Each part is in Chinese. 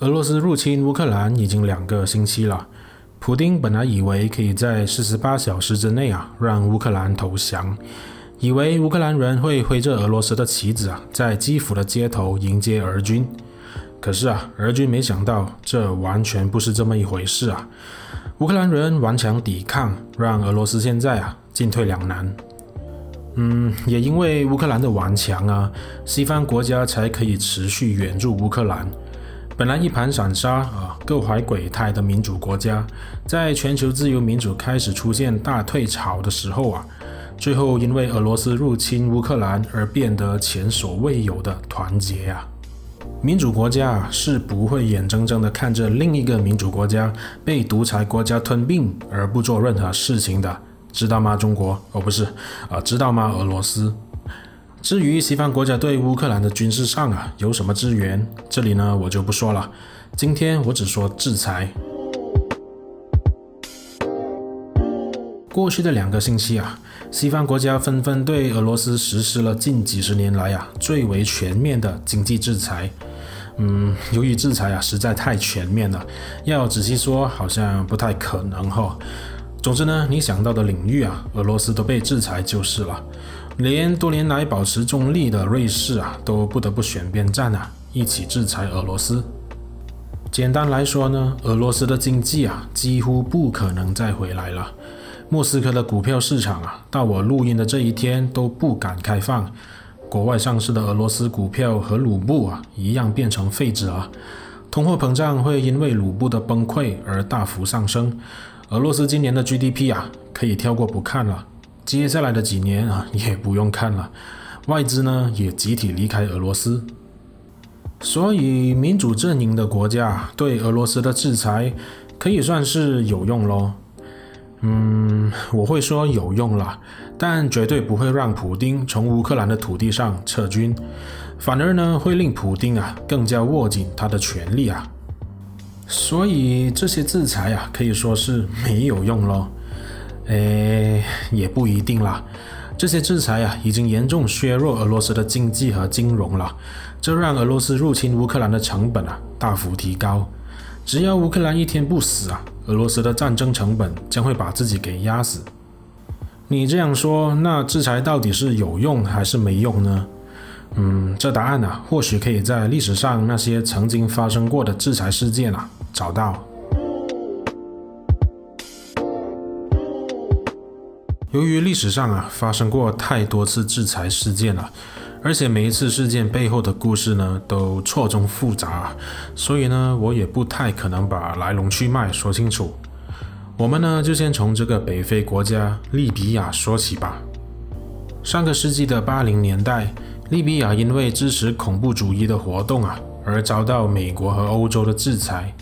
俄罗斯入侵乌克兰已经两个星期了。普丁本来以为可以在四十八小时之内啊，让乌克兰投降，以为乌克兰人会挥着俄罗斯的旗子啊，在基辅的街头迎接俄军。可是啊，俄军没想到，这完全不是这么一回事啊！乌克兰人顽强抵抗，让俄罗斯现在啊进退两难。嗯，也因为乌克兰的顽强啊，西方国家才可以持续援助乌克兰。本来一盘散沙啊，各怀鬼胎的民主国家，在全球自由民主开始出现大退潮的时候啊，最后因为俄罗斯入侵乌克兰而变得前所未有的团结啊！民主国家是不会眼睁睁地看着另一个民主国家被独裁国家吞并而不做任何事情的，知道吗？中国？哦，不是，啊，知道吗？俄罗斯？至于西方国家对乌克兰的军事上啊有什么支援，这里呢我就不说了。今天我只说制裁。过去的两个星期啊，西方国家纷纷对俄罗斯实施了近几十年来啊最为全面的经济制裁。嗯，由于制裁啊实在太全面了，要仔细说好像不太可能哈。总之呢，你想到的领域啊，俄罗斯都被制裁就是了。连多年来保持中立的瑞士啊，都不得不选边站啊，一起制裁俄罗斯。简单来说呢，俄罗斯的经济啊，几乎不可能再回来了。莫斯科的股票市场啊，到我录音的这一天都不敢开放。国外上市的俄罗斯股票和卢布啊，一样变成废纸啊。通货膨胀会因为卢布的崩溃而大幅上升。俄罗斯今年的 GDP 啊，可以跳过不看了。接下来的几年啊，也不用看了，外资呢也集体离开俄罗斯，所以民主阵营的国家对俄罗斯的制裁可以算是有用咯。嗯，我会说有用啦，但绝对不会让普丁从乌克兰的土地上撤军，反而呢会令普丁啊更加握紧他的权力啊。所以这些制裁啊可以说是没有用咯。诶，也不一定啦。这些制裁啊，已经严重削弱俄罗斯的经济和金融了，这让俄罗斯入侵乌克兰的成本啊大幅提高。只要乌克兰一天不死啊，俄罗斯的战争成本将会把自己给压死。你这样说，那制裁到底是有用还是没用呢？嗯，这答案啊，或许可以在历史上那些曾经发生过的制裁事件啊找到。由于历史上啊发生过太多次制裁事件了，而且每一次事件背后的故事呢都错综复杂，所以呢我也不太可能把来龙去脉说清楚。我们呢就先从这个北非国家利比亚说起吧。上个世纪的八零年代，利比亚因为支持恐怖主义的活动啊而遭到美国和欧洲的制裁。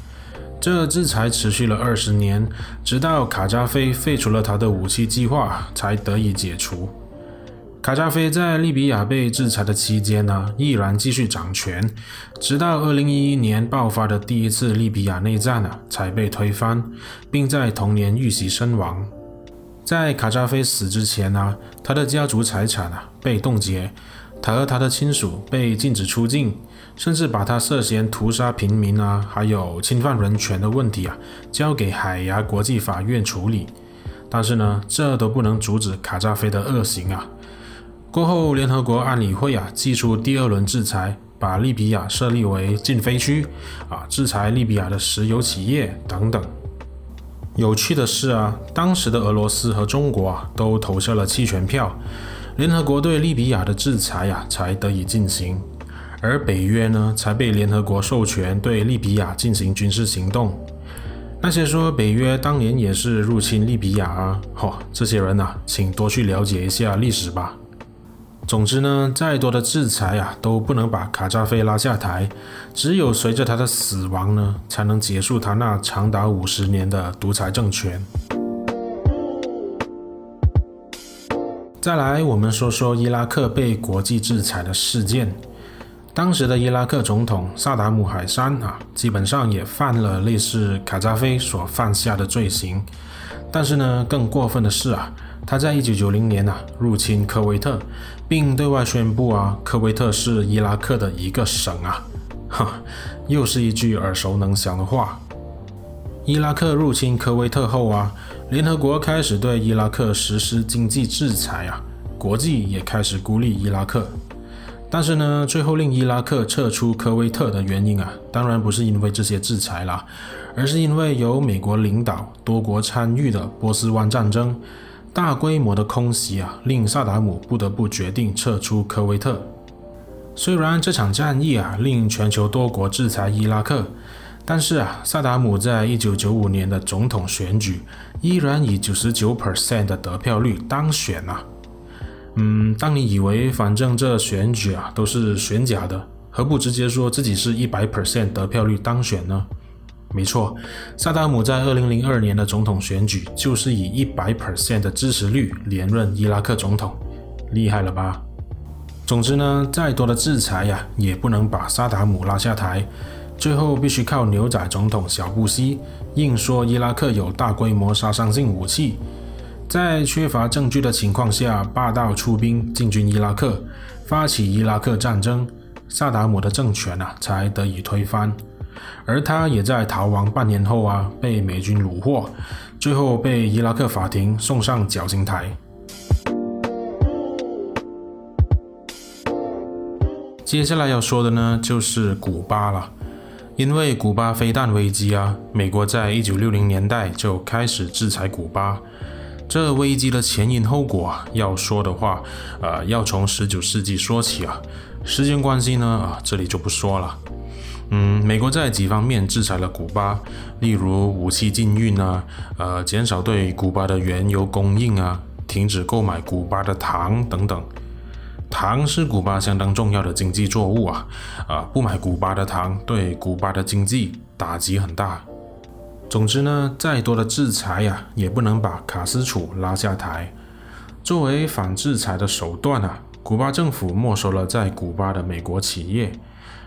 这制裁持续了二十年，直到卡扎菲废除了他的武器计划，才得以解除。卡扎菲在利比亚被制裁的期间呢，依然继续掌权，直到二零一一年爆发的第一次利比亚内战呢，才被推翻，并在同年遇袭身亡。在卡扎菲死之前呢，他的家族财产啊被冻结，他和他的亲属被禁止出境。甚至把他涉嫌屠杀平民啊，还有侵犯人权的问题啊，交给海牙国际法院处理。但是呢，这都不能阻止卡扎菲的恶行啊。过后，联合国安理会啊，祭出第二轮制裁，把利比亚设立为禁飞区啊，制裁利比亚的石油企业等等。有趣的是啊，当时的俄罗斯和中国啊，都投下了弃权票，联合国对利比亚的制裁啊，才得以进行。而北约呢，才被联合国授权对利比亚进行军事行动。那些说北约当年也是入侵利比亚啊，嚯、这些人啊，请多去了解一下历史吧。总之呢，再多的制裁啊，都不能把卡扎菲拉下台。只有随着他的死亡呢，才能结束他那长达五十年的独裁政权。再来，我们说说伊拉克被国际制裁的事件。当时的伊拉克总统萨达姆海山啊，基本上也犯了类似卡扎菲所犯下的罪行。但是呢，更过分的是啊，他在一九九零年啊入侵科威特，并对外宣布啊，科威特是伊拉克的一个省啊，哈，又是一句耳熟能详的话。伊拉克入侵科威特后啊，联合国开始对伊拉克实施经济制裁啊，国际也开始孤立伊拉克。但是呢，最后令伊拉克撤出科威特的原因啊，当然不是因为这些制裁啦，而是因为由美国领导、多国参与的波斯湾战争，大规模的空袭啊，令萨达姆不得不决定撤出科威特。虽然这场战役啊，令全球多国制裁伊拉克。但是啊，萨达姆在一九九五年的总统选举依然以九十九 percent 的得票率当选啊。嗯，当你以为反正这选举啊都是选假的，何不直接说自己是一百 percent 得票率当选呢？没错，萨达姆在二零零二年的总统选举就是以一百 percent 的支持率连任伊拉克总统，厉害了吧？总之呢，再多的制裁呀，也不能把萨达姆拉下台。最后必须靠牛仔总统小布希硬说伊拉克有大规模杀伤性武器，在缺乏证据的情况下霸道出兵进军伊拉克，发起伊拉克战争，萨达姆的政权啊才得以推翻。而他也在逃亡半年后啊被美军虏获，最后被伊拉克法庭送上绞刑台。接下来要说的呢就是古巴了。因为古巴飞弹危机啊，美国在一九六零年代就开始制裁古巴。这危机的前因后果啊，要说的话，呃，要从十九世纪说起啊。时间关系呢，啊，这里就不说了。嗯，美国在几方面制裁了古巴，例如武器禁运啊，呃，减少对古巴的原油供应啊，停止购买古巴的糖等等。糖是古巴相当重要的经济作物啊，啊，不买古巴的糖对古巴的经济打击很大。总之呢，再多的制裁呀、也不能把卡斯楚拉下台。作为反制裁的手段啊，古巴政府没收了在古巴的美国企业，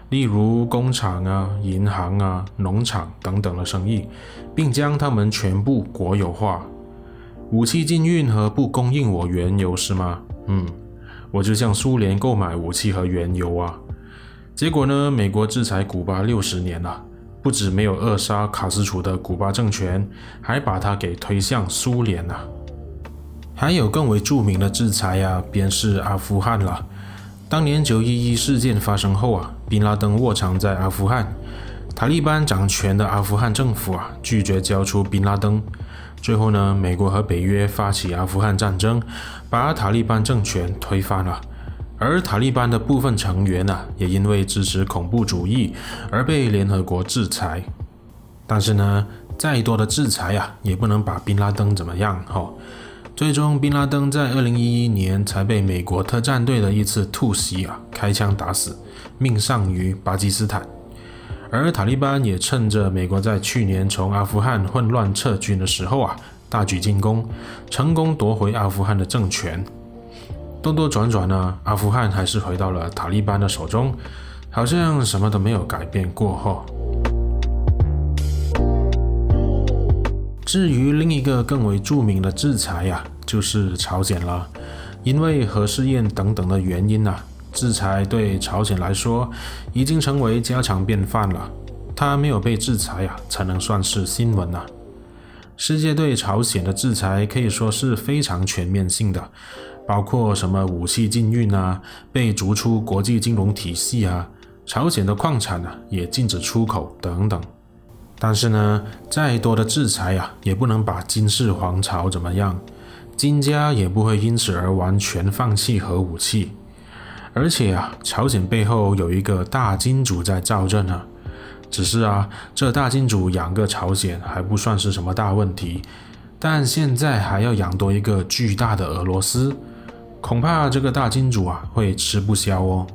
例如工厂啊、银行啊、农场等等的生意，并将他们全部国有化。武器禁运和不供应我原油是吗？嗯。我就向苏联购买武器和原油啊，结果呢，美国制裁古巴六十年了，不止没有扼杀卡斯楚的古巴政权，还把他给推向苏联了。还有更为著名的制裁呀、便是阿富汗了。当年九一一事件发生后啊，宾拉登卧藏在阿富汗，塔利班掌权的阿富汗政府啊，拒绝交出宾拉登。最后呢，美国和北约发起阿富汗战争，把塔利班政权推翻了。而塔利班的部分成员呢，也因为支持恐怖主义而被联合国制裁。但是呢，再多的制裁啊，也不能把宾拉登怎么样。哈，最终宾拉登在二零一一年才被美国特战队的一次突袭啊，开枪打死，命丧于巴基斯坦。而塔利班也趁着美国在去年从阿富汗混乱撤军的时候啊，大举进攻，成功夺回阿富汗的政权。兜兜转转呢，阿富汗还是回到了塔利班的手中，好像什么都没有改变过后。至于另一个更为著名的制裁呀、就是朝鲜了，因为核试验等等的原因啊。制裁对朝鲜来说已经成为家常便饭了，他没有被制裁呀、啊，才能算是新闻呐、世界对朝鲜的制裁可以说是非常全面性的，包括什么武器禁运啊，被逐出国际金融体系啊，朝鲜的矿产啊也禁止出口等等。但是呢，再多的制裁、啊，也不能把金氏皇朝怎么样，金家也不会因此而完全放弃核武器。而且啊，朝鲜背后有一个大金主在罩着呢。只是啊，这大金主养个朝鲜还不算是什么大问题，但现在还要养多一个巨大的俄罗斯，恐怕这个大金主啊会吃不消哦。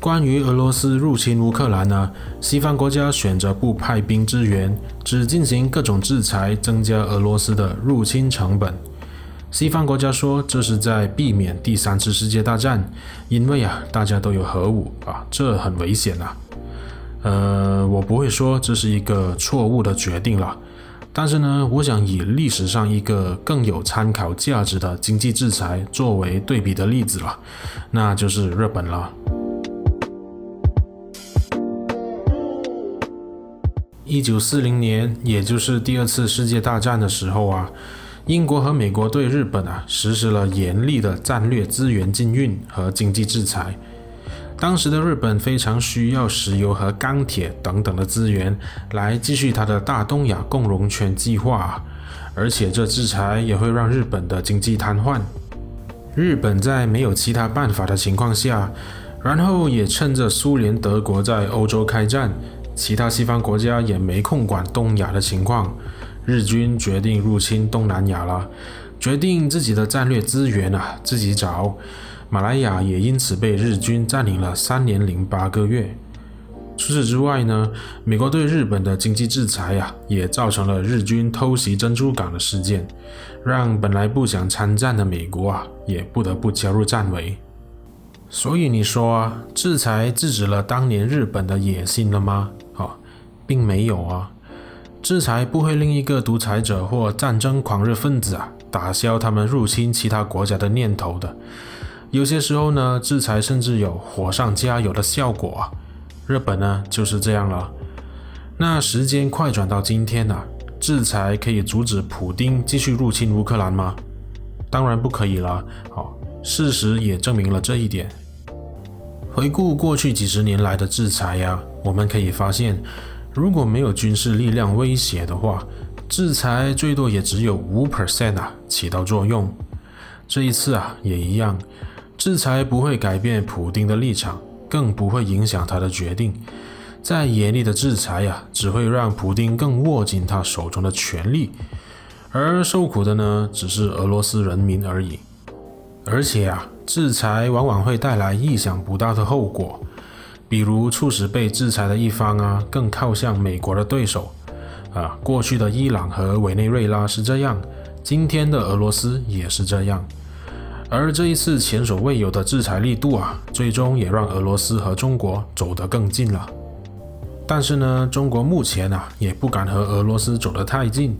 关于俄罗斯入侵乌克兰呢，西方国家选择不派兵支援，只进行各种制裁，增加俄罗斯的入侵成本。西方国家说这是在避免第三次世界大战，因为啊，大家都有核武啊，这很危险啊。呃，我不会说这是一个错误的决定了，但是呢我想以历史上一个更有参考价值的经济制裁作为对比的例子了那就是日本了。一九四零年也就是第二次世界大战的时候啊英国和美国对日本啊实施了严厉的战略资源禁运和经济制裁。当时的日本非常需要石油和钢铁等等的资源来继续它的大东亚共荣圈计划，而且这制裁也会让日本的经济瘫痪。日本在没有其他办法的情况下，然后也趁着苏联、德国在欧洲开战，其他西方国家也没空管东亚的情况，日军决定入侵东南亚了，决定自己的战略资源啊自己找。马来亚也因此被日军占领了三年零八个月。除此之外呢，美国对日本的经济制裁啊，也造成了日军偷袭珍珠港的事件，让本来不想参战的美国啊，也不得不加入战围。所以你说啊，制裁制止了当年日本的野心了吗？啊，并没有啊，制裁不会令一个独裁者或战争狂热分子啊，打消他们入侵其他国家的念头的。有些时候呢，制裁甚至有火上加油的效果啊。日本呢就是这样了。那时间快转到今天啊，制裁可以阻止普丁继续入侵乌克兰吗？当然不可以了。好，事实也证明了这一点。回顾过去几十年来的制裁呀，我们可以发现，如果没有军事力量威胁的话，制裁最多也只有五 percent 啊起到作用。这一次啊也一样。制裁不会改变普丁的立场，更不会影响他的决定。再严厉的制裁呀，只会让普丁更握紧他手中的权力，而受苦的呢，只是俄罗斯人民而已。而且啊，制裁往往会带来意想不到的后果，比如促使被制裁的一方啊，更靠向美国的对手。啊，过去的伊朗和委内瑞拉是这样，今天的俄罗斯也是这样。而这一次前所未有的制裁力度啊，最终也让俄罗斯和中国走得更近了。但是呢，中国目前啊也不敢和俄罗斯走得太近。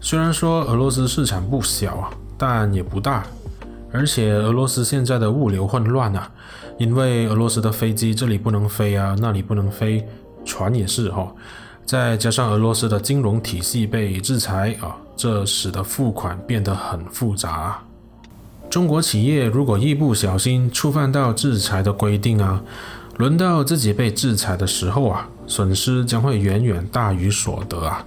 虽然说俄罗斯市场不小啊，但也不大。而且俄罗斯现在的物流混乱啊，因为俄罗斯的飞机这里不能飞啊，那里不能飞，船也是哈、哦。再加上俄罗斯的金融体系被制裁啊，这使得付款变得很复杂。中国企业如果一不小心触犯到制裁的规定啊，轮到自己被制裁的时候啊，损失将会远远大于所得啊。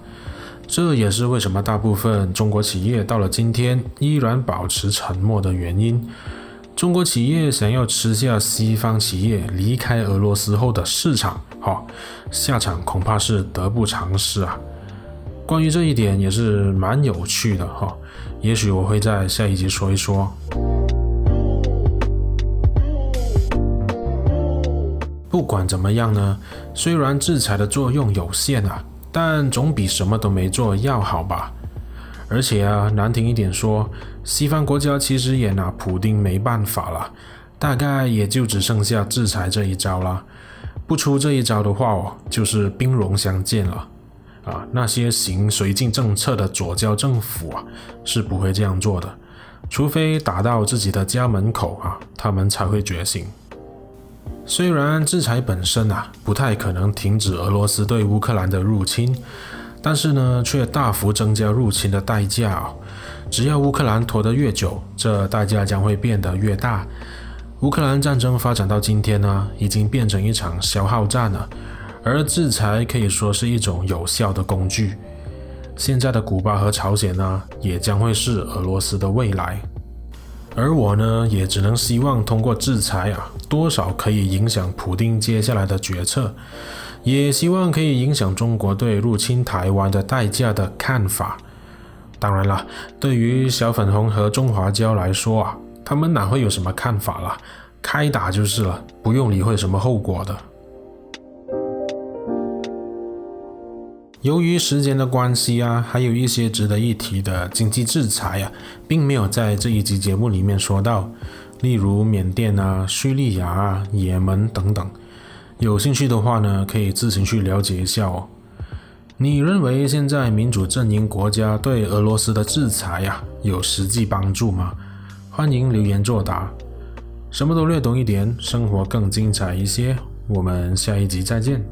这也是为什么大部分中国企业到了今天依然保持沉默的原因。中国企业想要吃下西方企业离开俄罗斯后的市场，哈，下场恐怕是得不偿失啊。关于这一点也是蛮有趣的哈，也许我会在下一集说一说。不管怎么样呢，虽然制裁的作用有限啊，但总比什么都没做要好吧。而且啊，难听一点说，西方国家其实也拿普丁没办法了，大概也就只剩下制裁这一招了。不出这一招的话哦，就是兵戎相见了。啊，那些行绥靖政策的左胶政府啊，是不会这样做的，除非打到自己的家门口啊，他们才会觉醒。虽然制裁本身啊，不太可能停止俄罗斯对乌克兰的入侵，但是呢，却大幅增加入侵的代价。只要乌克兰拖得越久，这代价将会变得越大。乌克兰战争发展到今天呢，已经变成一场消耗战了。而制裁可以说是一种有效的工具。现在的古巴和朝鲜呢，也将会是俄罗斯的未来。而我呢，也只能希望通过制裁啊，多少可以影响普丁接下来的决策，也希望可以影响中国对入侵台湾的代价的看法。当然了，对于小粉红和中华胶来说啊，他们哪会有什么看法啦？开打就是了，不用理会什么后果的。由于时间的关系啊，还有一些值得一提的经济制裁啊，并没有在这一集节目里面说到，例如缅甸啊、叙利亚啊、也门等等。有兴趣的话呢，可以自行去了解一下哦。你认为现在民主阵营国家对俄罗斯的制裁呀，有实际帮助吗？欢迎留言作答。什么都略懂一点，生活更精彩一些。我们下一集再见。